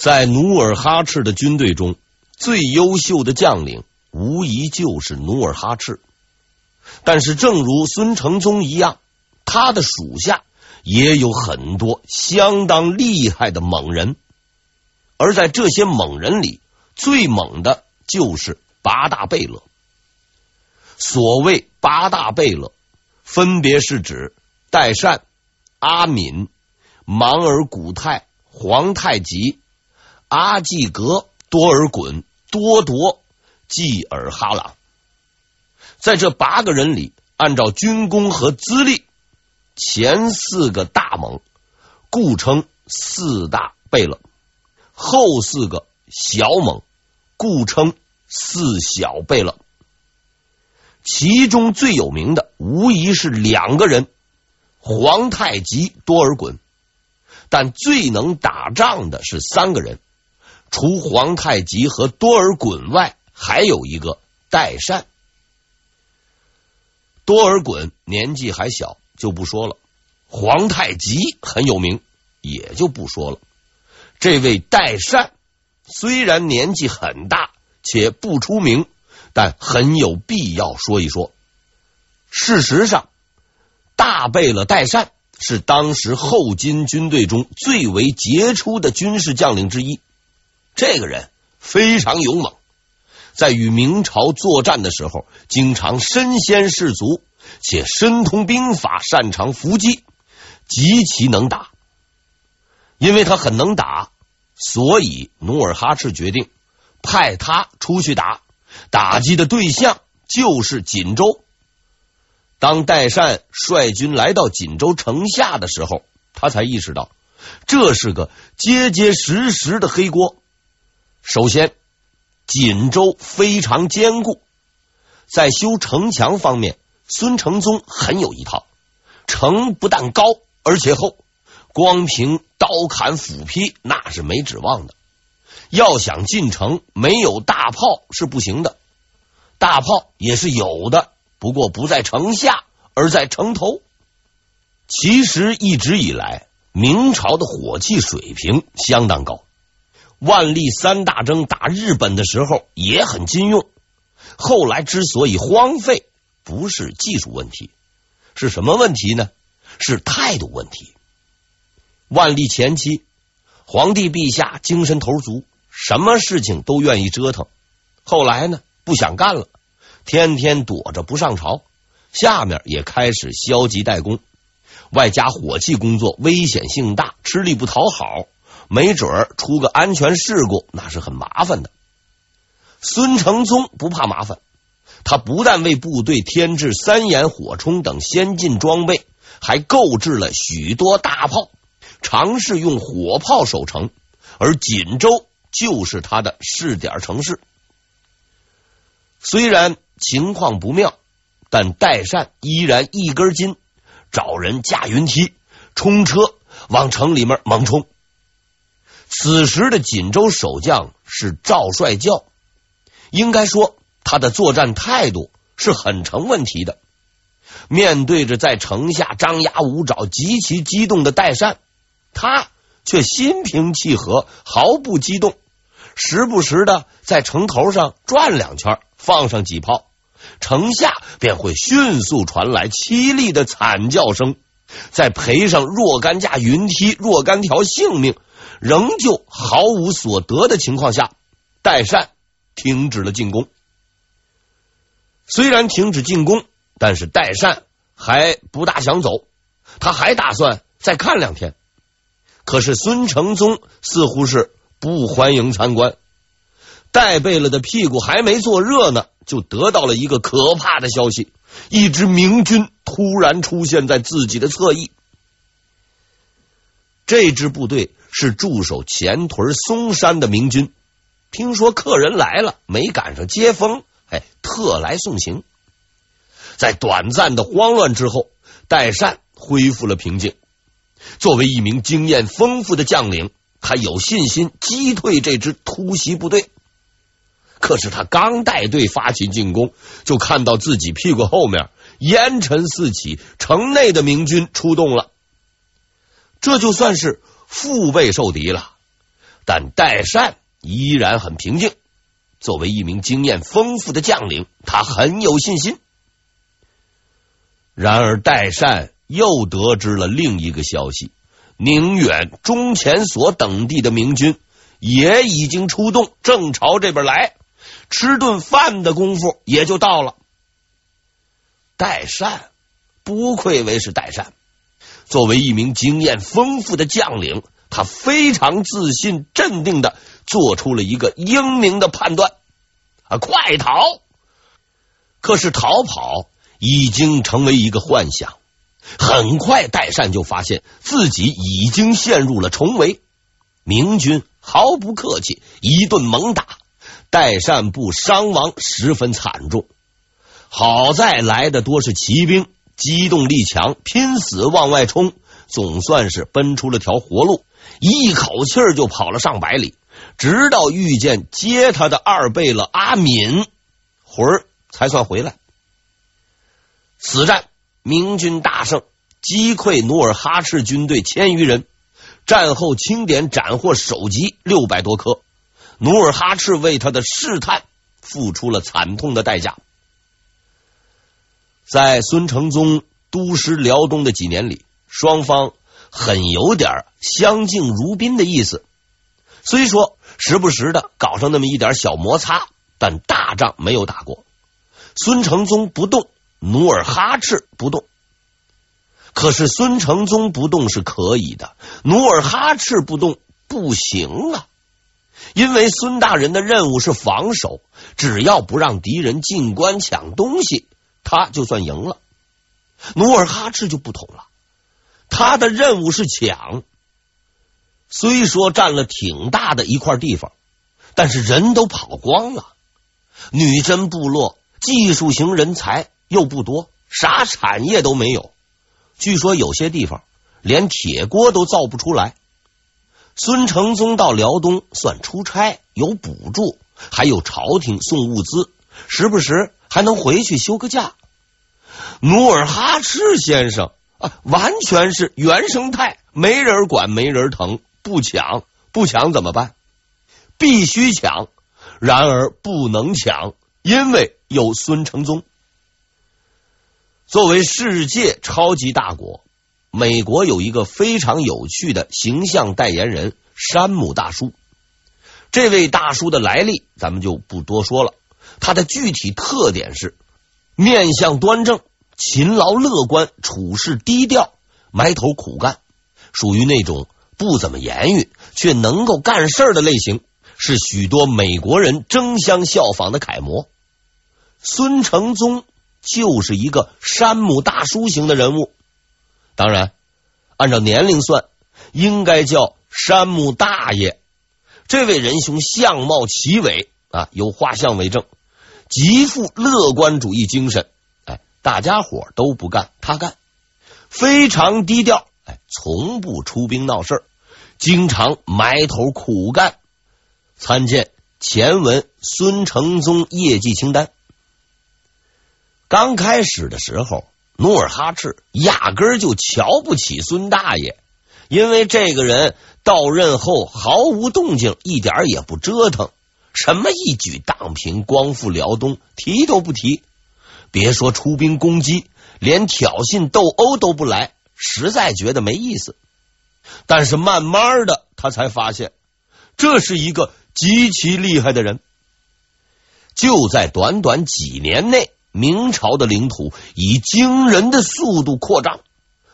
在努尔哈赤的军队中，最优秀的将领无疑就是努尔哈赤。但是，正如孙承宗一样，他的属下也有很多相当厉害的猛人。而在这些猛人里，最猛的就是八大贝勒。所谓八大贝勒，分别是指代善、阿敏、莽尔古泰、皇太极。阿济格、多尔衮、多铎、济尔哈朗，在这八个人里，按照军功和资历，前四个大猛，故称四大贝勒；后四个小猛，故称四小贝勒。其中最有名的，无疑是两个人：皇太极、多尔衮。但最能打仗的是三个人。除皇太极和多尔衮外，还有一个代善。多尔衮年纪还小，就不说了；皇太极很有名，也就不说了。这位代善虽然年纪很大，且不出名，但很有必要说一说。事实上，大贝勒代善是当时后金军队中最为杰出的军事将领之一。这个人非常勇猛，在与明朝作战的时候，经常身先士卒，且深通兵法，擅长伏击，极其能打。因为他很能打，所以努尔哈赤决定派他出去打，打击的对象就是锦州。当代善率军来到锦州城下的时候，他才意识到这是个结结实实的黑锅。首先，锦州非常坚固，在修城墙方面，孙承宗很有一套。城不但高，而且厚，光凭刀砍斧劈那是没指望的。要想进城，没有大炮是不行的。大炮也是有的，不过不在城下，而在城头。其实一直以来，明朝的火器水平相当高。万历三大征打日本的时候也很禁用，后来之所以荒废，不是技术问题，是什么问题呢？是态度问题。万历前期，皇帝陛下精神头足，什么事情都愿意折腾。后来呢，不想干了，天天躲着不上朝，下面也开始消极怠工，外加火器工作危险性大，吃力不讨好。没准儿出个安全事故，那是很麻烦的。孙承宗不怕麻烦，他不但为部队添置三眼火铳等先进装备，还购置了许多大炮，尝试用火炮守城。而锦州就是他的试点城市。虽然情况不妙，但代善依然一根筋，找人架云梯，冲车往城里面猛冲。此时的锦州守将是赵帅教，应该说他的作战态度是很成问题的。面对着在城下张牙舞爪、极其激动的代善，他却心平气和，毫不激动，时不时的在城头上转两圈，放上几炮，城下便会迅速传来凄厉的惨叫声，再赔上若干架云梯、若干条性命。仍旧毫无所得的情况下，代善停止了进攻。虽然停止进攻，但是代善还不大想走，他还打算再看两天。可是孙承宗似乎是不欢迎参观。戴贝勒的屁股还没坐热呢，就得到了一个可怕的消息：一支明军突然出现在自己的侧翼。这支部队。是驻守前屯松山的明军，听说客人来了，没赶上接风，哎，特来送行。在短暂的慌乱之后，代善恢复了平静。作为一名经验丰富的将领，他有信心击退这支突袭部队。可是他刚带队发起进攻，就看到自己屁股后面烟尘四起，城内的明军出动了。这就算是。腹背受敌了，但代善依然很平静。作为一名经验丰富的将领，他很有信心。然而，代善又得知了另一个消息：宁远、中前所等地的明军也已经出动，正朝这边来。吃顿饭的功夫也就到了。代善不愧为是代善，作为一名经验丰富的将领，他非常自信、镇定的做出了一个英明的判断：啊，快逃！可是逃跑已经成为一个幻想。很快，代善就发现自己已经陷入了重围，明军毫不客气，一顿猛打，代善部伤亡十分惨重。好在来的多是骑兵，机动力强，拼死往外冲，总算是奔出了条活路，一口气就跑了上百里，直到遇见接他的二贝勒阿敏，魂儿才算回来。此战。明军大胜，击溃努尔哈赤军队千余人。战后清点斩获首级六百多颗。努尔哈赤为他的试探付出了惨痛的代价。在孙承宗督师辽东的几年里，双方很有点相敬如宾的意思。虽说时不时的搞上那么一点小摩擦，但大仗没有打过。孙承宗不动。努尔哈赤不动，可是孙承宗不动是可以的，努尔哈赤不动不行啊！因为孙大人的任务是防守，只要不让敌人进关抢东西，他就算赢了。努尔哈赤就不同了，他的任务是抢。虽说占了挺大的一块地方，但是人都跑光了，女真部落技术型人才。又不多，啥产业都没有。据说有些地方连铁锅都造不出来。孙承宗到辽东算出差，有补助，还有朝廷送物资，时不时还能回去休个假。努尔哈赤先生啊，完全是原生态，没人管，没人疼，不抢不抢怎么办？必须抢，然而不能抢，因为有孙承宗。作为世界超级大国，美国有一个非常有趣的形象代言人——山姆大叔。这位大叔的来历，咱们就不多说了。他的具体特点是：面相端正、勤劳乐观、处事低调、埋头苦干，属于那种不怎么言语却能够干事的类型，是许多美国人争相效仿的楷模。孙承宗。就是一个山姆大叔型的人物，当然，按照年龄算，应该叫山姆大爷。这位仁兄相貌奇伟啊，有画像为证，极富乐观主义精神。哎，大家伙都不干，他干，非常低调，哎，从不出兵闹事，经常埋头苦干。参见前文孙承宗业绩清单。刚开始的时候，努尔哈赤压根儿就瞧不起孙大爷，因为这个人到任后毫无动静，一点也不折腾，什么一举荡平、光复辽东提都不提，别说出兵攻击，连挑衅斗殴都不来，实在觉得没意思。但是慢慢的，他才发现这是一个极其厉害的人，就在短短几年内。明朝的领土以惊人的速度扩张，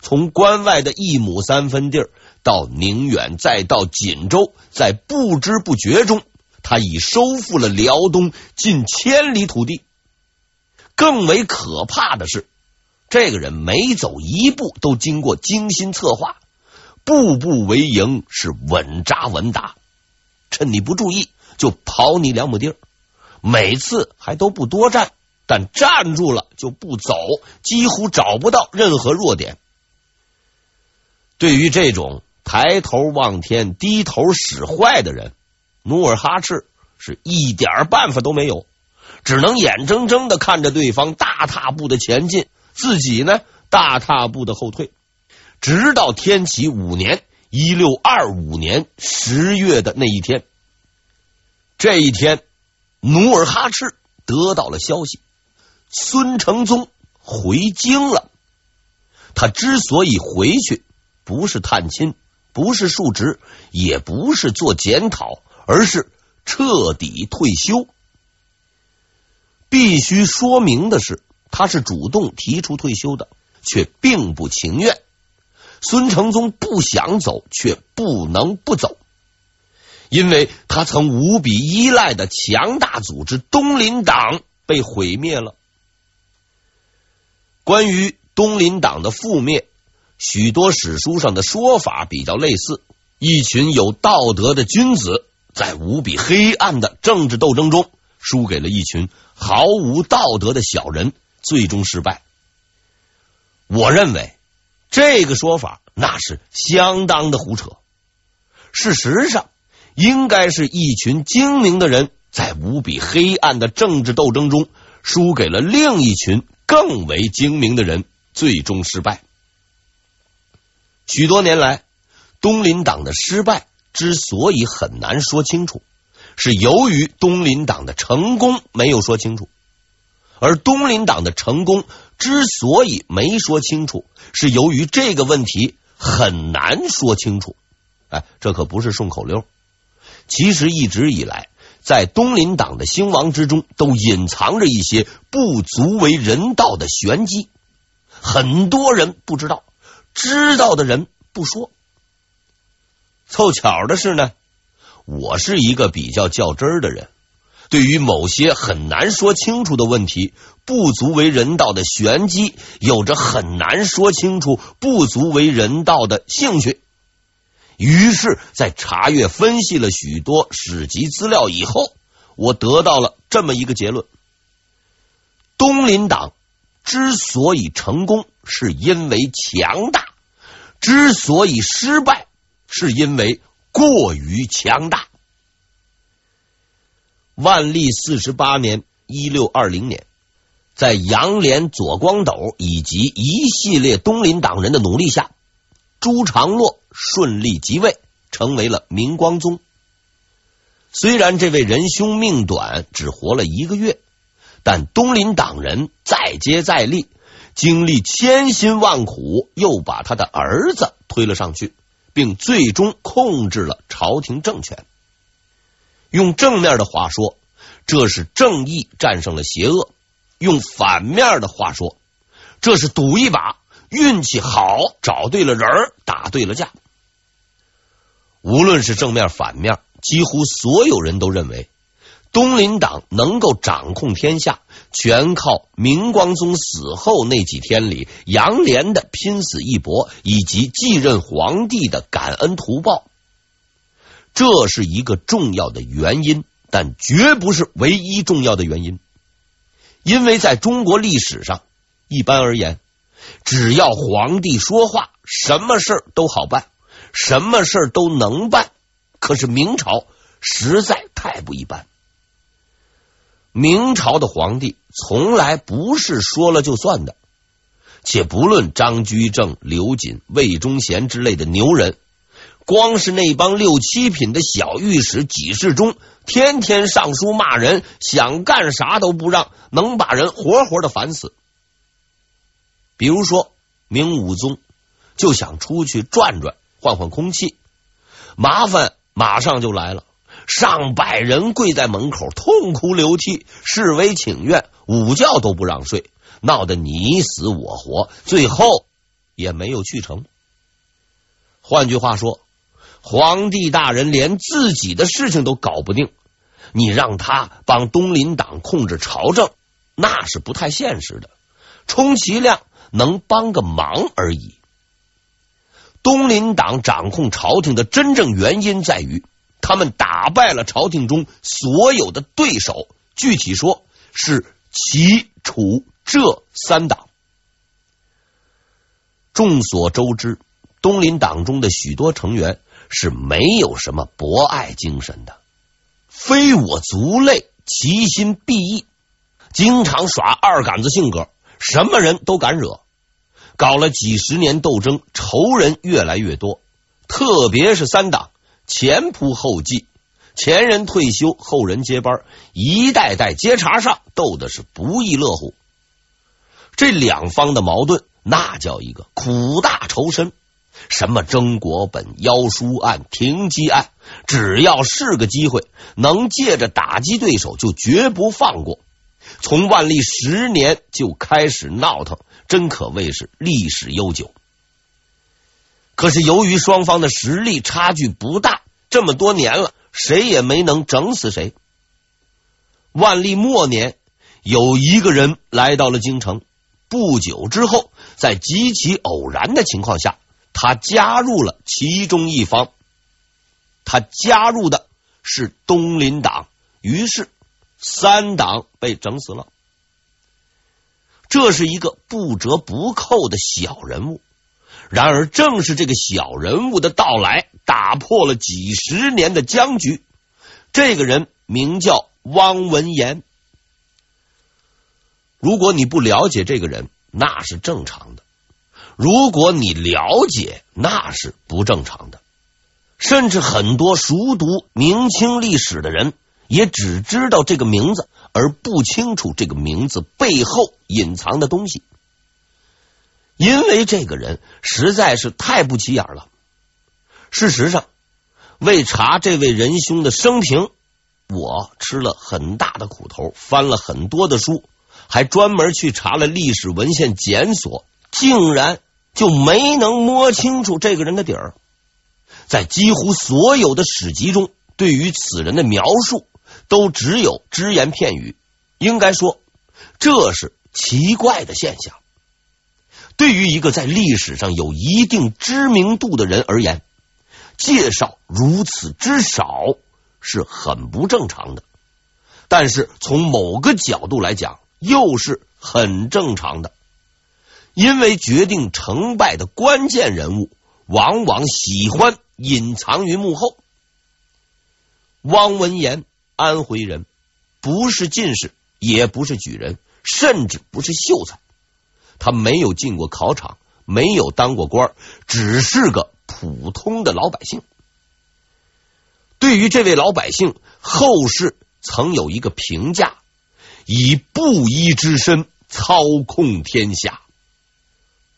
从关外的一亩三分地儿到宁远，再到锦州，在不知不觉中，他已收复了辽东近千里土地。更为可怕的是，这个人每走一步都经过精心策划，步步为营，是稳扎稳打，趁你不注意就跑你两亩地儿，每次还都不多战。但站住了就不走，几乎找不到任何弱点。对于这种抬头望天、低头使坏的人，努尔哈赤是一点办法都没有，只能眼睁睁的看着对方大踏步的前进，自己呢大踏步的后退，直到天启五年一六二五年十月的那一天。这一天，努尔哈赤得到了消息，孙承宗回京了。他之所以回去，不是探亲，不是述职，也不是做检讨，而是彻底退休。必须说明的是，他是主动提出退休的，却并不情愿。孙承宗不想走，却不能不走。因为他曾无比依赖的强大组织东林党被毁灭了。关于东林党的覆灭，许多史书上的说法比较类似：一群有道德的君子在无比黑暗的政治斗争中输给了一群毫无道德的小人，最终失败。我认为这个说法那是相当的胡扯。事实上，应该是一群精明的人，在无比黑暗的政治斗争中，输给了另一群更为精明的人，最终失败。许多年来，东林党的失败之所以很难说清楚，是由于东林党的成功没有说清楚；而东林党的成功之所以没说清楚，是由于这个问题很难说清楚。哎，这可不是顺口溜。其实一直以来，在东林党的兴亡之中，都隐藏着一些不足为人道的玄机。很多人不知道，知道的人不说。凑巧的是呢，我是一个比较较真儿的人，对于某些很难说清楚的问题、不足为人道的玄机，有着很难说清楚、不足为人道的兴趣。于是，在查阅分析了许多史籍资料以后，我得到了这么一个结论：东林党之所以成功，是因为强大；之所以失败，是因为过于强大。万历四十八年（一六二零年），在杨连、左光斗以及一系列东林党人的努力下，朱常洛顺利即位，成为了明光宗。虽然这位仁兄命短，只活了一个月，但东林党人再接再厉，经历千辛万苦，又把他的儿子推了上去，并最终控制了朝廷政权。用正面的话说，这是正义战胜了邪恶；用反面的话说，这是赌一把。运气好，找对了人，打对了架。无论是正面反面，几乎所有人都认为东林党能够掌控天下，全靠明光宗死后那几天里杨连的拼死一搏，以及继任皇帝的感恩图报。这是一个重要的原因，但绝不是唯一重要的原因。因为在中国历史上，一般而言。只要皇帝说话，什么事都好办，什么事都能办。可是明朝实在太不一般。明朝的皇帝从来不是说了就算的，且不论张居正、刘瑾、魏忠贤之类的牛人，光是那帮六七品的小御史、给事中，天天上书骂人，想干啥都不让，能把人活活的烦死。比如说，明武宗就想出去转转，换换空气，麻烦马上就来了。上百人跪在门口，痛哭流涕，示威请愿，午觉都不让睡，闹得你死我活，最后也没有去成。换句话说，皇帝大人连自己的事情都搞不定，你让他帮东林党控制朝政，那是不太现实的，充其量。能帮个忙而已。东林党掌控朝廷的真正原因在于，他们打败了朝廷中所有的对手。具体说，是齐、楚、浙三党。众所周知，东林党中的许多成员是没有什么博爱精神的，非我族类，其心必异，经常耍二杆子性格。什么人都敢惹，搞了几十年斗争，仇人越来越多，特别是三党前仆后继，前人退休，后人接班，一代代接茬上，斗的是不亦乐乎。这两方的矛盾，那叫一个苦大仇深。什么征国本、妖书案、停机案，只要是个机会，能借着打击对手，就绝不放过。从万历十年就开始闹腾，真可谓是历史悠久。可是由于双方的实力差距不大，这么多年了，谁也没能整死谁。万历末年，有一个人来到了京城，不久之后，在极其偶然的情况下，他加入了其中一方。他加入的是东林党，于是三党被整死了。这是一个不折不扣的小人物。然而，正是这个小人物的到来，打破了几十年的僵局。这个人名叫汪文言。如果你不了解这个人，那是正常的；如果你了解，那是不正常的。甚至很多熟读明清历史的人，也只知道这个名字，而不清楚这个名字背后隐藏的东西。因为这个人实在是太不起眼了。事实上，为查这位仁兄的生平，我吃了很大的苦头，翻了很多的书，还专门去查了历史文献检索，竟然就没能摸清楚这个人的底儿。在几乎所有的史籍中，对于此人的描述都只有只言片语。应该说，这是奇怪的现象。对于一个在历史上有一定知名度的人而言，介绍如此之少是很不正常的。但是从某个角度来讲，又是很正常的，因为决定成败的关键人物往往喜欢隐藏于幕后。汪文言，安徽人，不是进士，也不是举人，甚至不是秀才。他没有进过考场，没有当过官，只是个普通的老百姓。对于这位老百姓，后世曾有一个评价：以布衣之身操控天下。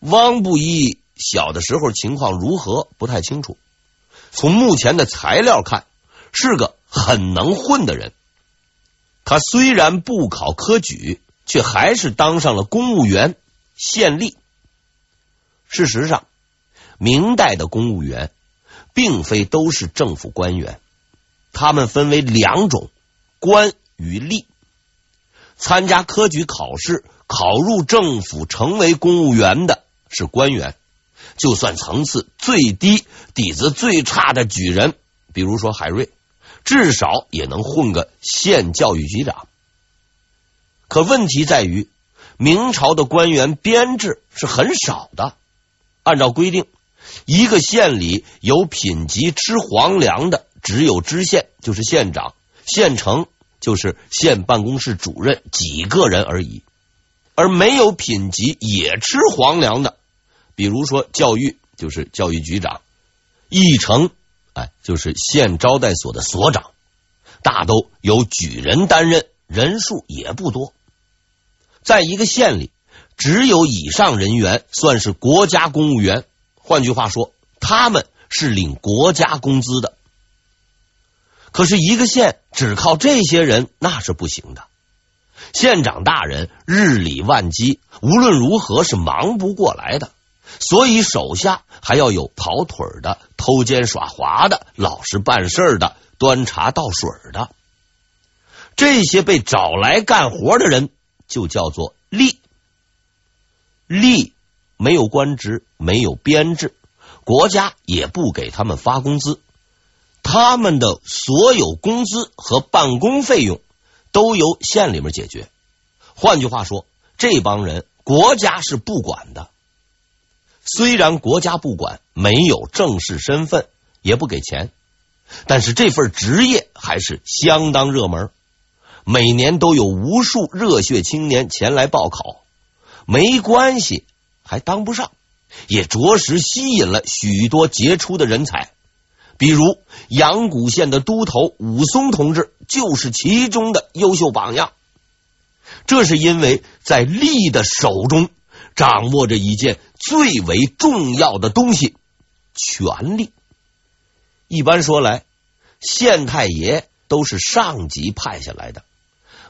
汪布衣小的时候情况如何不太清楚，从目前的材料看，是个很能混的人。他虽然不考科举，却还是当上了公务员。县吏。事实上，明代的公务员并非都是政府官员，他们分为两种：官与吏。参加科举考试，考入政府，成为公务员的是官员。就算层次最低、底子最差的举人，比如说海瑞，至少也能混个县教育局长。可问题在于。明朝的官员编制是很少的，按照规定，一个县里有品级吃皇粮的只有知县，就是县长；县城就是县办公室主任几个人而已。而没有品级也吃皇粮的，比如说教育，就是教育局长；驿丞，哎，就是县招待所的所长，大都由举人担任，人数也不多。在一个县里，只有以上人员算是国家公务员。换句话说，他们是领国家工资的。可是，一个县只靠这些人那是不行的。县长大人日理万机，无论如何是忙不过来的。所以，手下还要有跑腿的、偷奸耍滑的、老实办事的、端茶倒水的。这些被找来干活的人。就叫做吏，吏没有官职，没有编制，国家也不给他们发工资，他们的所有工资和办公费用都由县里面解决。换句话说，这帮人国家是不管的。虽然国家不管，没有正式身份，也不给钱，但是这份职业还是相当热门。每年都有无数热血青年前来报考，没关系，还当不上，也着实吸引了许多杰出的人才。比如阳谷县的都头武松同志就是其中的优秀榜样。这是因为在吏的手中掌握着一件最为重要的东西——权力。一般说来，县太爷都是上级派下来的，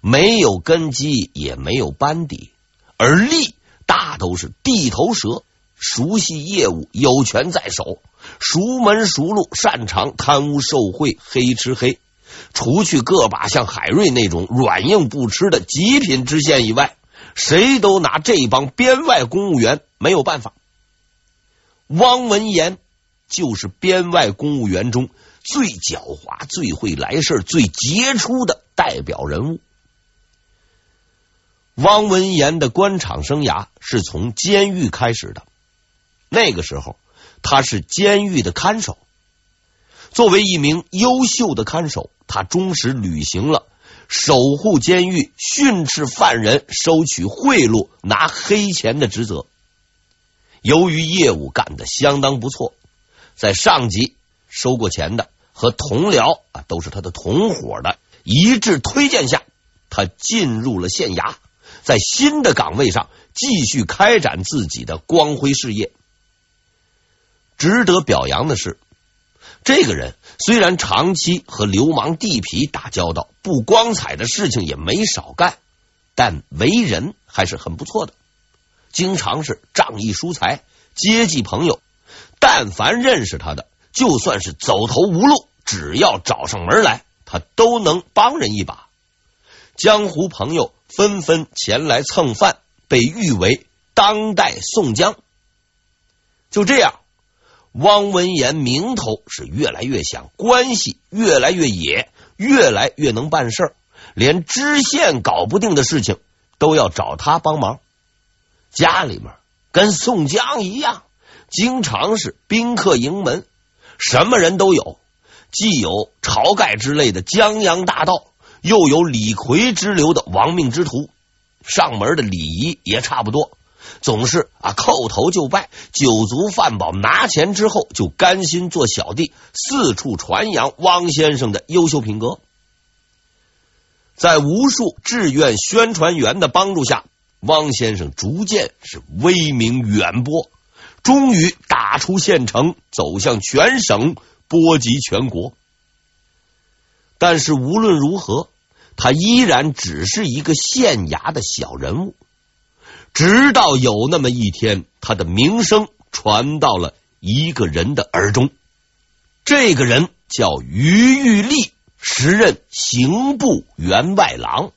没有根基，也没有班底；而吏大都是地头蛇，熟悉业务，有权在手。熟门熟路，擅长贪污受贿、黑吃黑。除去个把像海瑞那种软硬不吃的极品知县以外，谁都拿这帮编外公务员没有办法。汪文言就是编外公务员中最狡猾、最会来事、最杰出的代表人物。汪文言的官场生涯是从监狱开始的，那个时候。他是监狱的看守，作为一名优秀的看守，他忠实履行了守护监狱、训斥犯人、收取贿赂、拿黑钱的职责。由于业务干得相当不错，在上级收过钱的和同僚啊都是他的同伙的一致推荐下，他进入了县衙，在新的岗位上继续开展自己的光辉事业。值得表扬的是，这个人虽然长期和流氓地痞打交道，不光彩的事情也没少干，但为人还是很不错的。经常是仗义疏财，接济朋友。但凡认识他的，就算是走投无路，只要找上门来，他都能帮人一把。江湖朋友纷纷前来蹭饭，被誉为当代宋江。就这样。汪文言名头是越来越响，关系越来越野，越来越能办事儿，连知县搞不定的事情都要找他帮忙。家里面跟宋江一样，经常是宾客盈门，什么人都有，既有晁盖之类的江洋大盗，又有李逵之流的亡命之徒，上门的礼仪也差不多。总是啊，叩头就拜，酒足饭饱，拿钱之后就甘心做小弟，四处传扬汪先生的优秀品格。在无数志愿宣传员的帮助下，汪先生逐渐是威名远播，终于打出县城，走向全省，波及全国。但是无论如何，他依然只是一个县衙的小人物。直到有那么一天，他的名声传到了一个人的耳中。这个人叫于玉立，时任刑部员外郎。